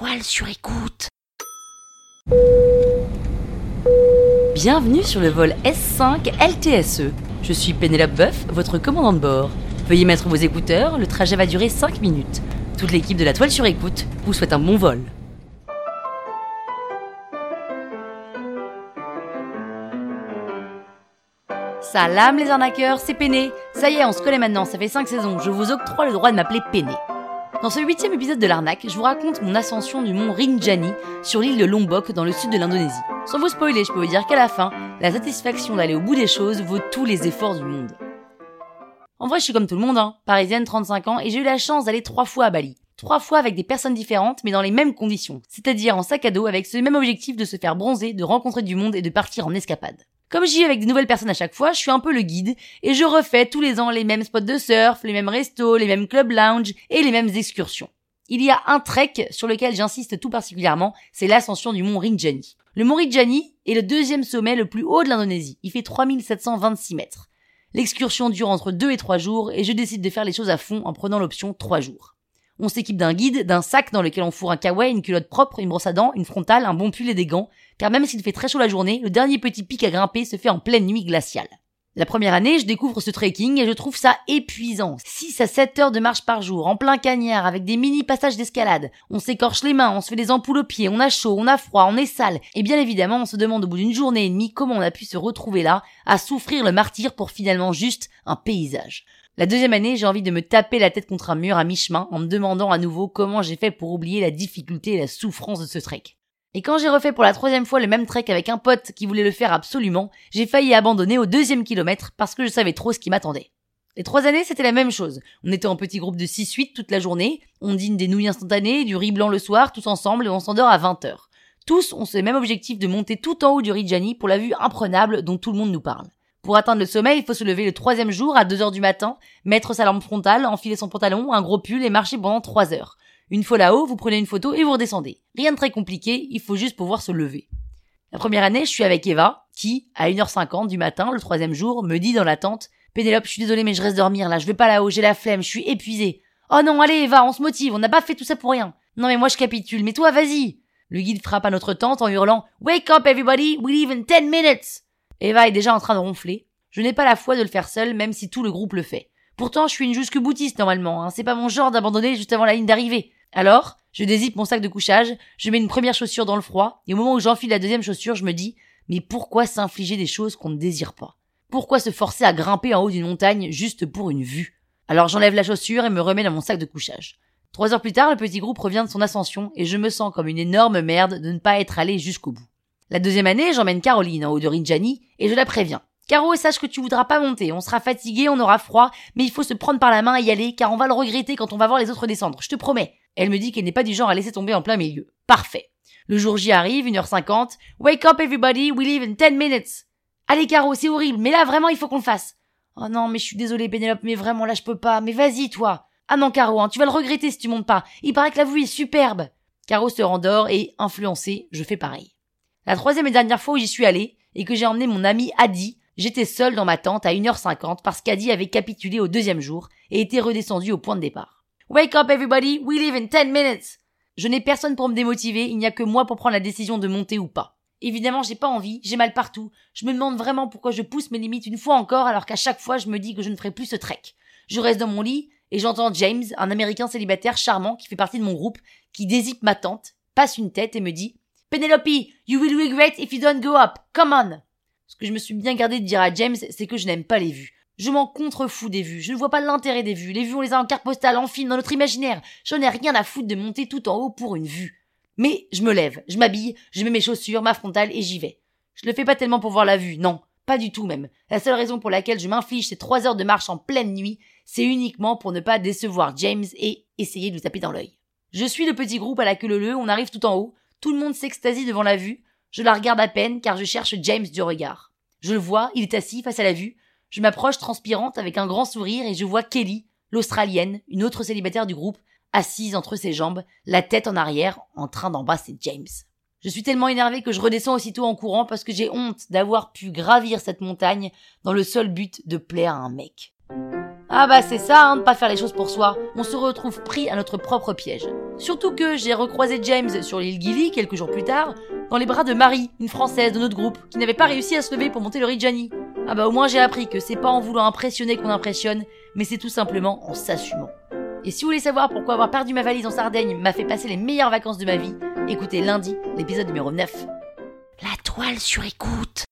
toile sur écoute. Bienvenue sur le vol S5 LTSE. Je suis Pénélope Boeuf, votre commandant de bord. Veuillez mettre vos écouteurs, le trajet va durer 5 minutes. Toute l'équipe de la toile sur écoute vous souhaite un bon vol. Salam les arnaqueurs, c'est Péné. Ça y est, on se connaît maintenant, ça fait 5 saisons, je vous octroie le droit de m'appeler Péné. Dans ce huitième épisode de l'arnaque, je vous raconte mon ascension du mont Rinjani sur l'île de Lombok dans le sud de l'Indonésie. Sans vous spoiler, je peux vous dire qu'à la fin, la satisfaction d'aller au bout des choses vaut tous les efforts du monde. En vrai, je suis comme tout le monde, hein. parisienne, 35 ans, et j'ai eu la chance d'aller trois fois à Bali. Trois fois avec des personnes différentes, mais dans les mêmes conditions. C'est-à-dire en sac à dos avec ce même objectif de se faire bronzer, de rencontrer du monde et de partir en escapade. Comme j'y vais avec de nouvelles personnes à chaque fois, je suis un peu le guide et je refais tous les ans les mêmes spots de surf, les mêmes restos, les mêmes clubs lounge et les mêmes excursions. Il y a un trek sur lequel j'insiste tout particulièrement, c'est l'ascension du mont Rinjani. Le mont Rinjani est le deuxième sommet le plus haut de l'Indonésie. Il fait 3726 mètres. L'excursion dure entre 2 et 3 jours et je décide de faire les choses à fond en prenant l'option 3 jours. On s'équipe d'un guide, d'un sac dans lequel on fourre un kawaii, une culotte propre, une brosse à dents, une frontale, un bon pull et des gants, car même s'il fait très chaud la journée, le dernier petit pic à grimper se fait en pleine nuit glaciale. La première année, je découvre ce trekking et je trouve ça épuisant. 6 à 7 heures de marche par jour, en plein cagnard, avec des mini passages d'escalade. On s'écorche les mains, on se fait des ampoules aux pieds, on a chaud, on a froid, on est sale. Et bien évidemment, on se demande au bout d'une journée et demie comment on a pu se retrouver là, à souffrir le martyr pour finalement juste un paysage. La deuxième année, j'ai envie de me taper la tête contre un mur à mi-chemin en me demandant à nouveau comment j'ai fait pour oublier la difficulté et la souffrance de ce trek. Et quand j'ai refait pour la troisième fois le même trek avec un pote qui voulait le faire absolument, j'ai failli abandonner au deuxième kilomètre parce que je savais trop ce qui m'attendait. Les trois années, c'était la même chose. On était en petit groupe de 6-8 toute la journée, on dîne des nouilles instantanées, du riz blanc le soir, tous ensemble, et on s'endort à 20 heures. Tous ont ce même objectif de monter tout en haut du Rijani pour la vue imprenable dont tout le monde nous parle. Pour atteindre le sommet, il faut se lever le troisième jour à 2 heures du matin, mettre sa lampe frontale, enfiler son pantalon, un gros pull et marcher pendant 3 heures. Une fois là-haut, vous prenez une photo et vous redescendez. Rien de très compliqué, il faut juste pouvoir se lever. La première année, je suis avec Eva, qui, à 1h50 du matin, le troisième jour, me dit dans la tente, Pénélope, je suis désolée, mais je reste dormir là, je vais pas là-haut, j'ai la flemme, je suis épuisée. Oh non, allez Eva, on se motive, on n'a pas fait tout ça pour rien. Non mais moi je capitule, mais toi vas-y. Le guide frappe à notre tente en hurlant, Wake up everybody, we leave in 10 minutes. Eva est déjà en train de ronfler. Je n'ai pas la foi de le faire seul, même si tout le groupe le fait. Pourtant, je suis une jusque boutiste normalement, hein. c'est pas mon genre d'abandonner juste avant la ligne d'arrivée. Alors, je dézippe mon sac de couchage, je mets une première chaussure dans le froid, et au moment où j'enfile la deuxième chaussure, je me dis, mais pourquoi s'infliger des choses qu'on ne désire pas? Pourquoi se forcer à grimper en haut d'une montagne juste pour une vue? Alors j'enlève la chaussure et me remets dans mon sac de couchage. Trois heures plus tard, le petit groupe revient de son ascension et je me sens comme une énorme merde de ne pas être allé jusqu'au bout. La deuxième année, j'emmène Caroline en haut de Rinjani et je la préviens. Caro, sache que tu voudras pas monter. On sera fatigué, on aura froid, mais il faut se prendre par la main et y aller, car on va le regretter quand on va voir les autres descendre. Je te promets. Elle me dit qu'elle n'est pas du genre à laisser tomber en plein milieu. Parfait. Le jour J arrive, 1h50. Wake up everybody, we leave in 10 minutes. Allez Caro, c'est horrible, mais là vraiment il faut qu'on le fasse. Oh non, mais je suis désolée Pénélope, mais vraiment là je peux pas. Mais vas-y toi. Ah non Caro, hein, tu vas le regretter si tu montes pas. Il paraît que la vue est superbe. Caro se rendort et, influencé, je fais pareil. La troisième et dernière fois où j'y suis allée, et que j'ai emmené mon ami Adi, J'étais seul dans ma tente à 1h50 parce qu'Adi avait capitulé au deuxième jour et était redescendu au point de départ. Wake up everybody, we leave in 10 minutes! Je n'ai personne pour me démotiver, il n'y a que moi pour prendre la décision de monter ou pas. Évidemment, j'ai pas envie, j'ai mal partout. Je me demande vraiment pourquoi je pousse mes limites une fois encore alors qu'à chaque fois je me dis que je ne ferai plus ce trek. Je reste dans mon lit et j'entends James, un américain célibataire charmant qui fait partie de mon groupe, qui dézippe ma tente, passe une tête et me dit Penelope, you will regret if you don't go up. Come on. Ce que je me suis bien gardé de dire à James, c'est que je n'aime pas les vues. Je m'en contrefous des vues. Je ne vois pas l'intérêt des vues. Les vues, on les a en carte postale, en film, dans notre imaginaire. J'en ai rien à foutre de monter tout en haut pour une vue. Mais je me lève, je m'habille, je mets mes chaussures, ma frontale et j'y vais. Je le fais pas tellement pour voir la vue, non. Pas du tout même. La seule raison pour laquelle je m'inflige ces trois heures de marche en pleine nuit, c'est uniquement pour ne pas décevoir James et essayer de lui taper dans l'œil. Je suis le petit groupe à la queue leu, on arrive tout en haut, tout le monde s'extasie devant la vue, je la regarde à peine car je cherche James du regard. Je le vois, il est assis face à la vue. Je m'approche transpirante avec un grand sourire et je vois Kelly, l'Australienne, une autre célibataire du groupe, assise entre ses jambes, la tête en arrière, en train d'embrasser James. Je suis tellement énervée que je redescends aussitôt en courant parce que j'ai honte d'avoir pu gravir cette montagne dans le seul but de plaire à un mec. Ah bah c'est ça, hein, de pas faire les choses pour soi. On se retrouve pris à notre propre piège. Surtout que j'ai recroisé James sur l'île Gilly quelques jours plus tard, dans les bras de Marie, une française de notre groupe, qui n'avait pas réussi à se lever pour monter le Rijani. Ah bah au moins j'ai appris que c'est pas en voulant impressionner qu'on impressionne, mais c'est tout simplement en s'assumant. Et si vous voulez savoir pourquoi avoir perdu ma valise en Sardaigne m'a fait passer les meilleures vacances de ma vie, écoutez lundi l'épisode numéro 9. La toile sur écoute